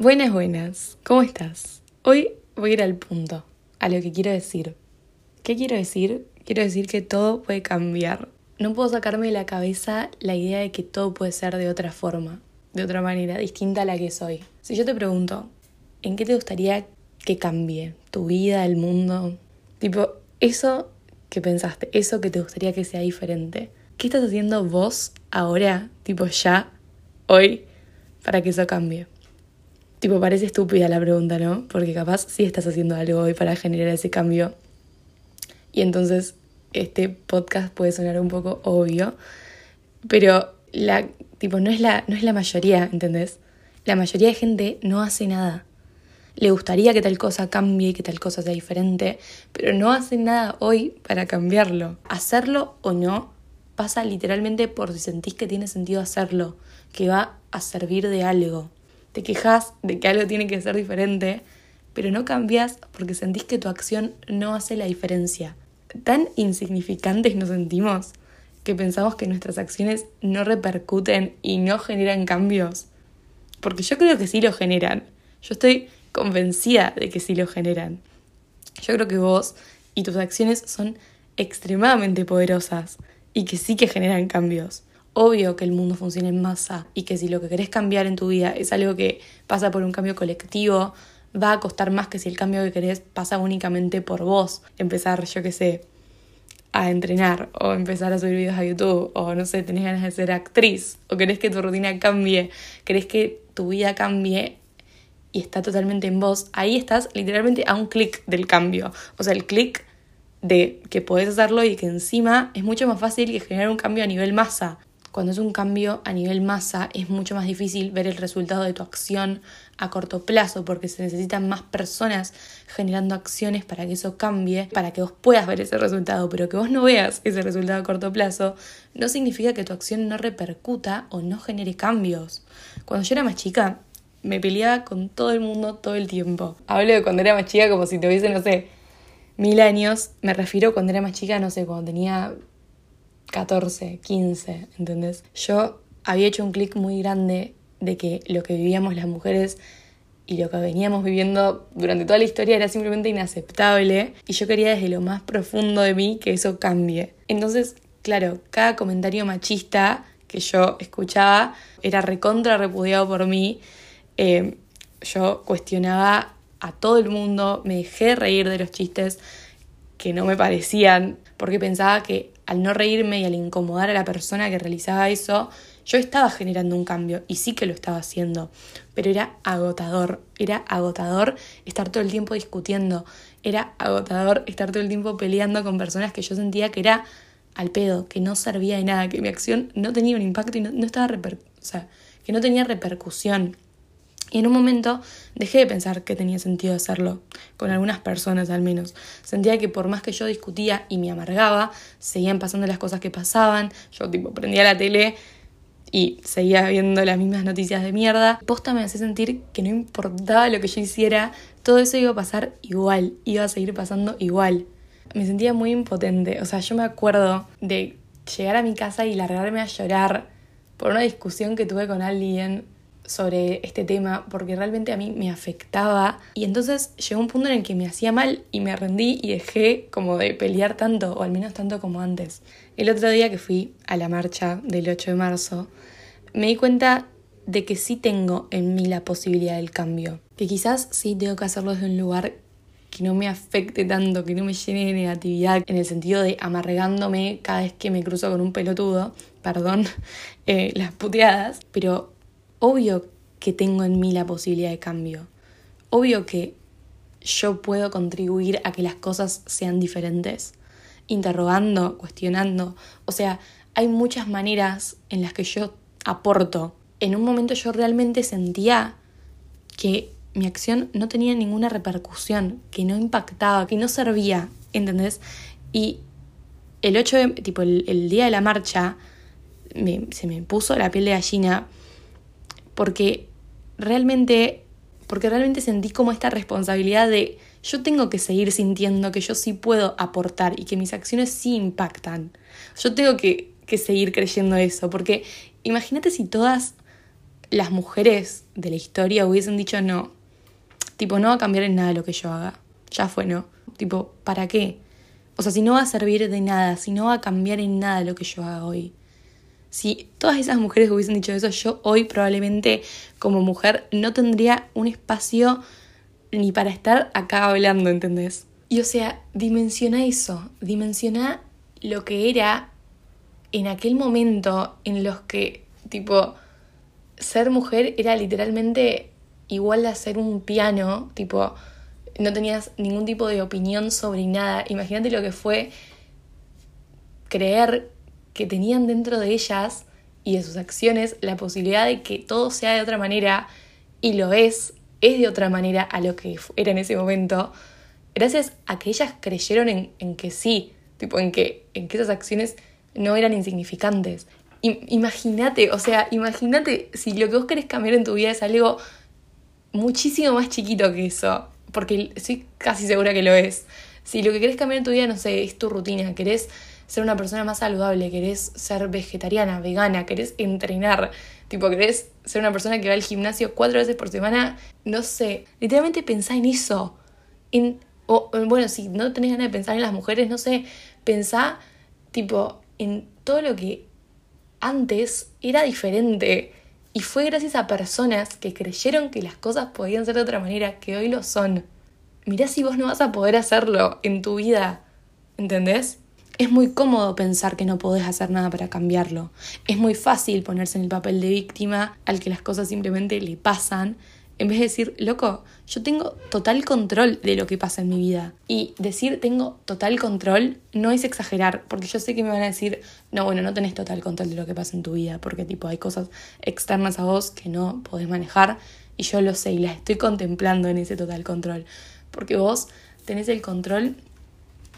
Buenas, buenas, ¿cómo estás? Hoy voy a ir al punto, a lo que quiero decir. ¿Qué quiero decir? Quiero decir que todo puede cambiar. No puedo sacarme de la cabeza la idea de que todo puede ser de otra forma, de otra manera, distinta a la que soy. Si yo te pregunto, ¿en qué te gustaría que cambie? ¿Tu vida, el mundo? Tipo, eso que pensaste, eso que te gustaría que sea diferente. ¿Qué estás haciendo vos ahora, tipo ya, hoy, para que eso cambie? Tipo, parece estúpida la pregunta, ¿no? Porque capaz sí estás haciendo algo hoy para generar ese cambio. Y entonces este podcast puede sonar un poco obvio, pero la, tipo, no, es la, no es la mayoría, ¿entendés? La mayoría de gente no hace nada. Le gustaría que tal cosa cambie, que tal cosa sea diferente, pero no hace nada hoy para cambiarlo. Hacerlo o no pasa literalmente por si sentís que tiene sentido hacerlo, que va a servir de algo te quejas de que algo tiene que ser diferente, pero no cambias porque sentís que tu acción no hace la diferencia. Tan insignificantes nos sentimos que pensamos que nuestras acciones no repercuten y no generan cambios. Porque yo creo que sí lo generan. Yo estoy convencida de que sí lo generan. Yo creo que vos y tus acciones son extremadamente poderosas y que sí que generan cambios obvio que el mundo funciona en masa y que si lo que querés cambiar en tu vida es algo que pasa por un cambio colectivo, va a costar más que si el cambio que querés pasa únicamente por vos. Empezar, yo qué sé, a entrenar o empezar a subir videos a YouTube o no sé, tenés ganas de ser actriz o querés que tu rutina cambie, querés que tu vida cambie y está totalmente en vos, ahí estás literalmente a un clic del cambio. O sea, el clic de que podés hacerlo y que encima es mucho más fácil que generar un cambio a nivel masa. Cuando es un cambio a nivel masa es mucho más difícil ver el resultado de tu acción a corto plazo porque se necesitan más personas generando acciones para que eso cambie, para que vos puedas ver ese resultado, pero que vos no veas ese resultado a corto plazo no significa que tu acción no repercuta o no genere cambios. Cuando yo era más chica me peleaba con todo el mundo todo el tiempo. Hablo de cuando era más chica como si tuviese, no sé, mil años. Me refiero cuando era más chica, no sé, cuando tenía 14, 15, ¿entendés? Yo había hecho un clic muy grande de que lo que vivíamos las mujeres y lo que veníamos viviendo durante toda la historia era simplemente inaceptable y yo quería desde lo más profundo de mí que eso cambie. Entonces, claro, cada comentario machista que yo escuchaba era recontra repudiado por mí. Eh, yo cuestionaba a todo el mundo, me dejé reír de los chistes que no me parecían, porque pensaba que al no reírme y al incomodar a la persona que realizaba eso, yo estaba generando un cambio y sí que lo estaba haciendo, pero era agotador, era agotador estar todo el tiempo discutiendo, era agotador estar todo el tiempo peleando con personas que yo sentía que era al pedo, que no servía de nada, que mi acción no tenía un impacto y no, estaba sea, que no tenía repercusión. Y en un momento dejé de pensar que tenía sentido hacerlo, con algunas personas al menos. Sentía que por más que yo discutía y me amargaba, seguían pasando las cosas que pasaban. Yo tipo prendía la tele y seguía viendo las mismas noticias de mierda. Posta me hacía sentir que no importaba lo que yo hiciera, todo eso iba a pasar igual, iba a seguir pasando igual. Me sentía muy impotente, o sea, yo me acuerdo de llegar a mi casa y largarme a llorar por una discusión que tuve con alguien sobre este tema porque realmente a mí me afectaba. Y entonces llegó un punto en el que me hacía mal y me rendí y dejé como de pelear tanto o al menos tanto como antes. El otro día que fui a la marcha del 8 de marzo me di cuenta de que sí tengo en mí la posibilidad del cambio, que quizás sí tengo que hacerlo desde un lugar que no me afecte tanto, que no me llene de negatividad, en el sentido de amargándome cada vez que me cruzo con un pelotudo, perdón, eh, las puteadas, pero obvio que tengo en mí la posibilidad de cambio. Obvio que yo puedo contribuir a que las cosas sean diferentes. Interrogando, cuestionando. O sea, hay muchas maneras en las que yo aporto. En un momento yo realmente sentía que mi acción no tenía ninguna repercusión, que no impactaba, que no servía, ¿entendés? Y el 8 de, tipo, el, día de la marcha, se me puso la piel de gallina porque realmente, porque realmente sentí como esta responsabilidad de yo tengo que seguir sintiendo que yo sí puedo aportar y que mis acciones sí impactan. Yo tengo que, que seguir creyendo eso, porque imagínate si todas las mujeres de la historia hubiesen dicho no. Tipo, no va a cambiar en nada lo que yo haga. Ya fue, ¿no? Tipo, ¿para qué? O sea, si no va a servir de nada, si no va a cambiar en nada lo que yo haga hoy. Si todas esas mujeres hubiesen dicho eso, yo hoy probablemente como mujer no tendría un espacio ni para estar acá hablando, ¿entendés? Y o sea, dimensiona eso, dimensiona lo que era en aquel momento en los que, tipo, ser mujer era literalmente igual a ser un piano, tipo, no tenías ningún tipo de opinión sobre nada. Imagínate lo que fue creer que tenían dentro de ellas y de sus acciones la posibilidad de que todo sea de otra manera y lo es, es de otra manera a lo que era en ese momento, gracias a que ellas creyeron en, en que sí, tipo en que, en que esas acciones no eran insignificantes. Imagínate, o sea, imagínate si lo que vos querés cambiar en tu vida es algo muchísimo más chiquito que eso, porque estoy casi segura que lo es. Si lo que querés cambiar en tu vida, no sé, es tu rutina, querés ser una persona más saludable, querés ser vegetariana, vegana, querés entrenar, tipo, querés ser una persona que va al gimnasio cuatro veces por semana, no sé, literalmente pensá en eso. En, o, bueno, si no tenés ganas de pensar en las mujeres, no sé, pensá, tipo, en todo lo que antes era diferente. Y fue gracias a personas que creyeron que las cosas podían ser de otra manera, que hoy lo son. Mirá si vos no vas a poder hacerlo en tu vida. ¿Entendés? Es muy cómodo pensar que no podés hacer nada para cambiarlo. Es muy fácil ponerse en el papel de víctima al que las cosas simplemente le pasan en vez de decir, loco, yo tengo total control de lo que pasa en mi vida. Y decir tengo total control no es exagerar, porque yo sé que me van a decir, no, bueno, no tenés total control de lo que pasa en tu vida, porque tipo hay cosas externas a vos que no podés manejar y yo lo sé y las estoy contemplando en ese total control, porque vos tenés el control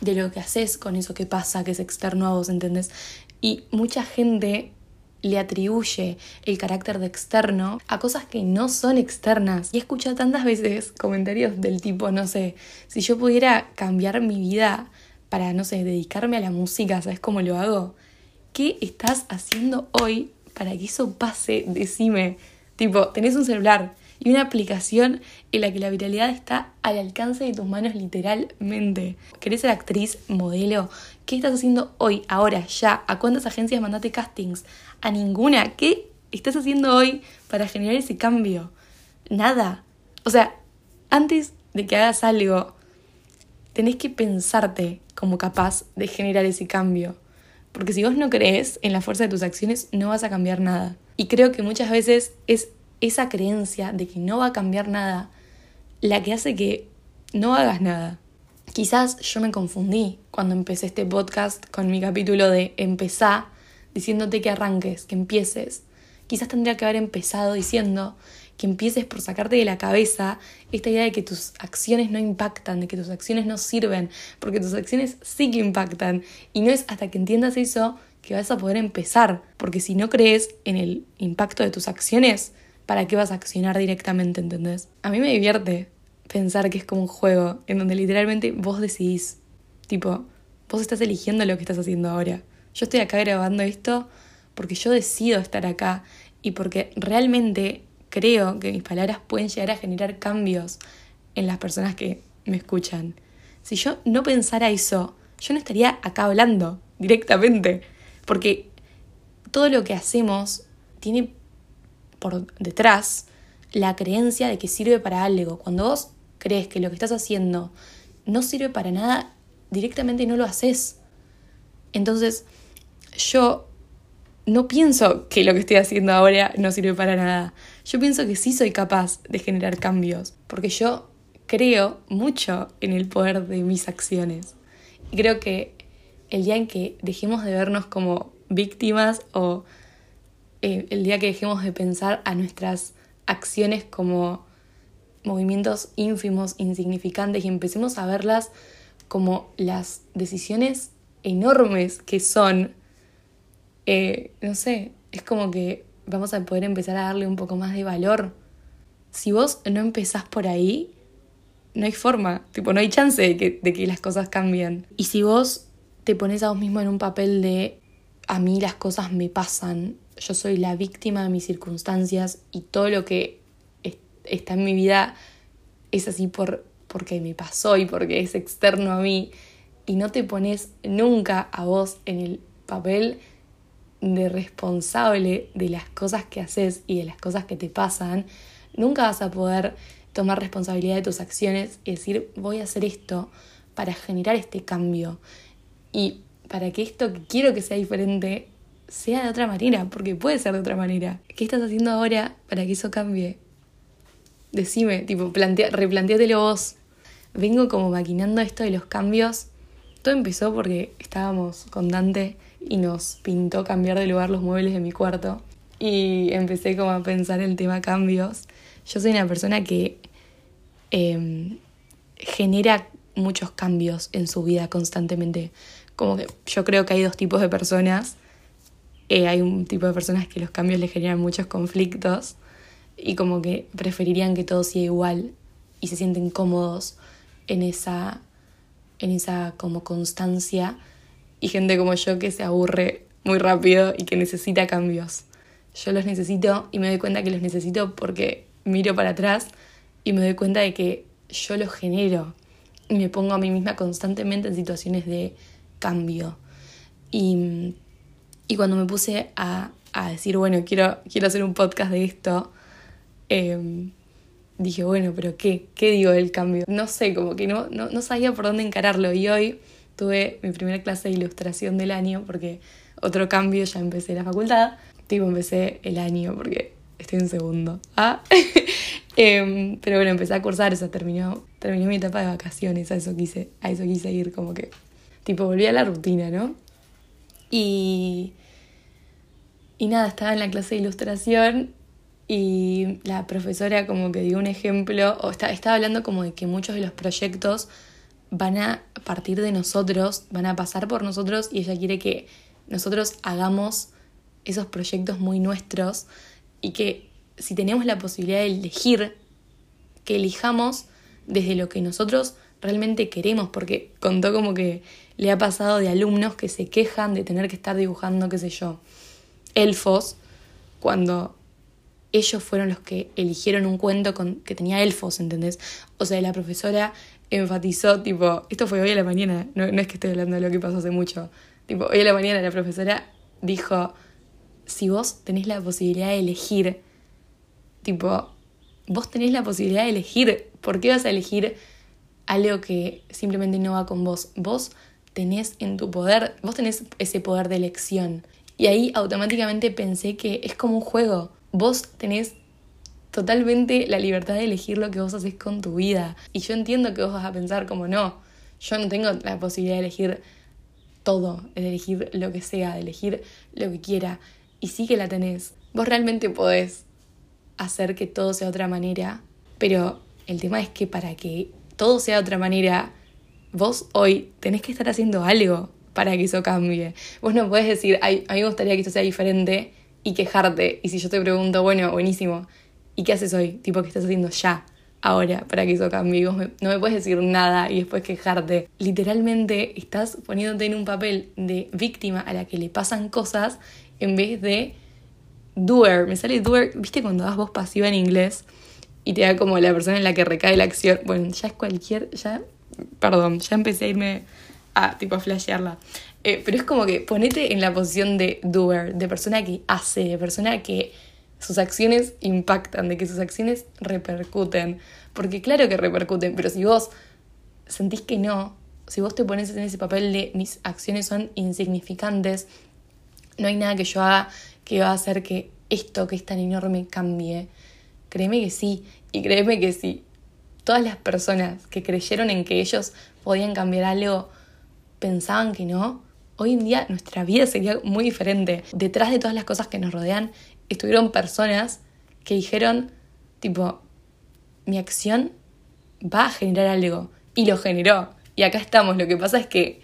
de lo que haces con eso que pasa, que es externo a vos, ¿entendés? Y mucha gente le atribuye el carácter de externo a cosas que no son externas. Y he escuchado tantas veces comentarios del tipo, no sé, si yo pudiera cambiar mi vida para, no sé, dedicarme a la música, ¿sabes cómo lo hago? ¿Qué estás haciendo hoy para que eso pase? Decime. Tipo, tenés un celular, y una aplicación en la que la viralidad está al alcance de tus manos literalmente. ¿Querés ser actriz, modelo? ¿Qué estás haciendo hoy, ahora, ya? ¿A cuántas agencias mandaste castings? A ninguna. ¿Qué estás haciendo hoy para generar ese cambio? Nada. O sea, antes de que hagas algo, tenés que pensarte como capaz de generar ese cambio. Porque si vos no crees en la fuerza de tus acciones, no vas a cambiar nada. Y creo que muchas veces es esa creencia de que no va a cambiar nada la que hace que no hagas nada. Quizás yo me confundí cuando empecé este podcast con mi capítulo de empezar diciéndote que arranques, que empieces. Quizás tendría que haber empezado diciendo que empieces por sacarte de la cabeza esta idea de que tus acciones no impactan, de que tus acciones no sirven, porque tus acciones sí que impactan. Y no es hasta que entiendas eso que vas a poder empezar, porque si no crees en el impacto de tus acciones, para qué vas a accionar directamente, ¿entendés? A mí me divierte pensar que es como un juego en donde literalmente vos decidís, tipo, vos estás eligiendo lo que estás haciendo ahora. Yo estoy acá grabando esto porque yo decido estar acá y porque realmente creo que mis palabras pueden llegar a generar cambios en las personas que me escuchan. Si yo no pensara eso, yo no estaría acá hablando directamente, porque todo lo que hacemos tiene por detrás la creencia de que sirve para algo. Cuando vos crees que lo que estás haciendo no sirve para nada, directamente no lo haces. Entonces, yo no pienso que lo que estoy haciendo ahora no sirve para nada. Yo pienso que sí soy capaz de generar cambios, porque yo creo mucho en el poder de mis acciones. Y creo que el día en que dejemos de vernos como víctimas o eh, el día que dejemos de pensar a nuestras acciones como movimientos ínfimos, insignificantes y empecemos a verlas como las decisiones enormes que son, eh, no sé, es como que vamos a poder empezar a darle un poco más de valor. Si vos no empezás por ahí, no hay forma, tipo, no hay chance de que, de que las cosas cambien. Y si vos te pones a vos mismo en un papel de a mí las cosas me pasan, yo soy la víctima de mis circunstancias y todo lo que está en mi vida es así por, porque me pasó y porque es externo a mí. Y no te pones nunca a vos en el papel de responsable de las cosas que haces y de las cosas que te pasan, nunca vas a poder tomar responsabilidad de tus acciones y decir voy a hacer esto para generar este cambio y para que esto que quiero que sea diferente sea de otra manera, porque puede ser de otra manera. ¿Qué estás haciendo ahora para que eso cambie? Decime, tipo, plantea, replanteatelo vos. Vengo como maquinando esto de los cambios. Todo empezó porque estábamos con Dante y nos pintó cambiar de lugar los muebles de mi cuarto. Y empecé como a pensar el tema cambios. Yo soy una persona que em, genera muchos cambios en su vida constantemente. Como que yo creo que hay dos tipos de personas. Eh, hay un tipo de personas que los cambios les generan muchos conflictos y como que preferirían que todo siga igual y se sienten cómodos en esa, en esa como constancia y gente como yo que se aburre muy rápido y que necesita cambios. Yo los necesito y me doy cuenta que los necesito porque miro para atrás y me doy cuenta de que yo los genero y me pongo a mí misma constantemente en situaciones de cambio. Y, y cuando me puse a, a, decir, bueno, quiero, quiero hacer un podcast de esto, Em, dije, bueno, pero ¿qué? ¿Qué digo del cambio? No sé, como que no, no, no sabía por dónde encararlo. Y hoy tuve mi primera clase de ilustración del año porque otro cambio, ya empecé la facultad. Tipo, empecé el año porque estoy en segundo. Ah. eh, pero bueno, empecé a cursar, o sea, terminó, terminó mi etapa de vacaciones, a eso quise, a eso quise ir, como que, tipo, volví a la rutina, ¿no? Y, y nada, estaba en la clase de ilustración y la profesora como que dio un ejemplo, o está, estaba hablando como de que muchos de los proyectos van a partir de nosotros, van a pasar por nosotros y ella quiere que nosotros hagamos esos proyectos muy nuestros y que si tenemos la posibilidad de elegir, que elijamos desde lo que nosotros realmente queremos, porque contó como que le ha pasado de alumnos que se quejan de tener que estar dibujando, qué sé yo, elfos, cuando ellos fueron los que eligieron un cuento con, que tenía elfos, ¿entendés? O sea, la profesora enfatizó, tipo, esto fue hoy a la mañana, no, es que estoy hablando de lo que pasó hace mucho, tipo, hoy a la mañana la profesora dijo, si vos tenés la posibilidad de elegir, tipo, vos tenés la posibilidad de elegir, ¿por qué vas a elegir algo que simplemente no va con vos? Vos tenés en tu poder, vos tenés ese poder de elección. Y ahí automáticamente pensé que es como un juego vos tenés totalmente la libertad de elegir lo que vos haces con tu vida. Y yo entiendo que vos vas a pensar como no, yo no tengo la posibilidad de elegir todo, de elegir lo que sea, de elegir lo que quiera. Y sí que la tenés. Vos realmente podés hacer que todo sea de otra manera, pero el tema es que para que todo sea de otra manera, vos hoy tenés que estar haciendo algo para que eso cambie. Vos no podés decir, Ay, a mí me gustaría que esto sea diferente y quejarte. Y si yo te pregunto, bueno, buenísimo, ¿y qué haces hoy? Tipo, ¿qué estás haciendo ya? Ahora, para que eso cambie. vos no me puedes decir nada y después quejarte. Literalmente estás poniéndote en un papel de víctima a la que le pasan cosas en vez de doer. Me sale doer, ¿viste cuando das voz pasiva en inglés? Y te da como la persona en la que recae la acción. Bueno, ya es cualquier. Ya. Perdón, ya empecé a irme a tipo a flashearla. Eh, pero es como que ponete en la posición de doer, de persona que hace, de persona que sus acciones impactan, de que sus acciones repercuten. Porque claro que repercuten, pero si vos sentís que no, si vos te pones en ese papel de mis acciones son insignificantes, no hay nada que yo haga que va a hacer que esto que es tan enorme cambie. Créeme que sí, y créeme que sí. Todas las personas que creyeron en que ellos podían cambiar algo pensaban que no, hoy en día nuestra vida sería muy diferente. Detrás de todas las cosas que nos rodean estuvieron personas que dijeron, tipo, mi acción va a generar algo. Y lo generó. Y acá estamos. Lo que pasa es que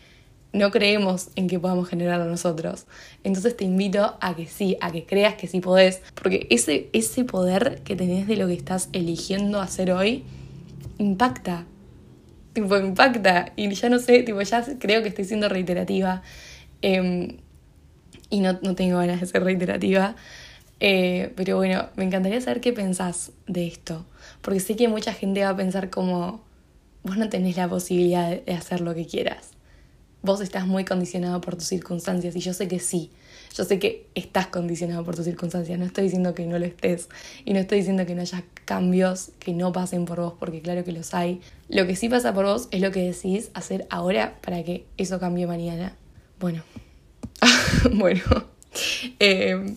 no creemos en que podamos generarlo nosotros. Entonces te invito a que sí, a que creas que sí podés. Porque ese, ese poder que tenés de lo que estás eligiendo hacer hoy impacta tipo, impacta. Y ya no sé, tipo, ya creo que estoy siendo reiterativa. Em, y no, no tengo ganas de ser reiterativa. Eh, pero bueno, me encantaría saber qué pensás de esto, porque sé que mucha gente va a pensar como, vos no tenés la posibilidad de hacer lo que quieras. Vos estás muy condicionado por tus circunstancias y yo sé que sí. Yo sé que estás condicionado por tus circunstancias. No estoy diciendo que no lo estés y no estoy diciendo que no haya cambios que no pasen por vos, porque claro que los hay. Lo que sí pasa por vos es lo que decís hacer ahora para que eso cambie mañana. Bueno, bueno, eh,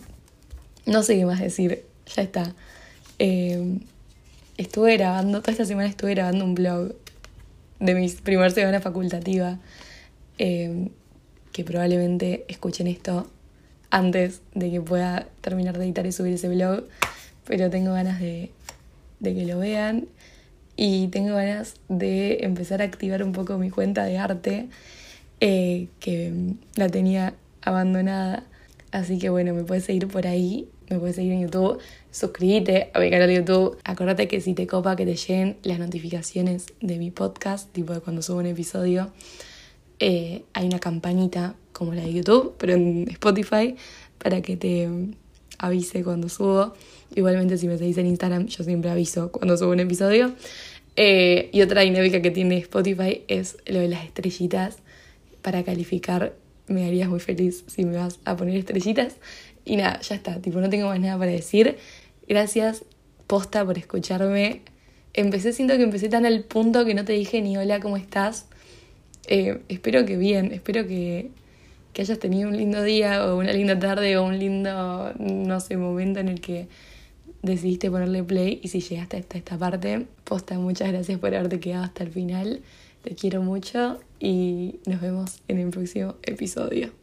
no sé qué más decir, ya está. Eh, estuve grabando, toda esta semana estuve grabando un blog de mi primer semana facultativa, eh, que probablemente escuchen esto antes de que pueda terminar de editar y subir ese blog, pero tengo ganas de, de que lo vean y tengo ganas de empezar a activar un poco mi cuenta de arte, eh, que la tenía abandonada. Así que bueno, me puedes seguir por ahí, me puedes seguir en YouTube, suscríbete a mi canal de YouTube. Acordate que si te copa que te lleguen las notificaciones de mi podcast, tipo de cuando subo un episodio, eh, hay una campanita como la de YouTube, pero en Spotify, para que te avise cuando subo. Igualmente si me seguís en Instagram, yo siempre aviso cuando subo un episodio. Eh, y otra dinámica que tiene Spotify es lo de las estrellitas para calificar me harías muy feliz si me vas a poner estrellitas. Y nada, ya está, tipo, no tengo más nada para decir. Gracias, posta, por escucharme. Empecé, siento que empecé tan al punto que no te dije ni hola, ¿cómo estás? Eh, espero que bien, espero que, que hayas tenido un lindo día o una linda tarde o un lindo, no sé, momento en el que decidiste ponerle play y si llegaste hasta esta parte, posta, muchas gracias por haberte quedado hasta el final. Te quiero mucho y nos vemos en el próximo episodio.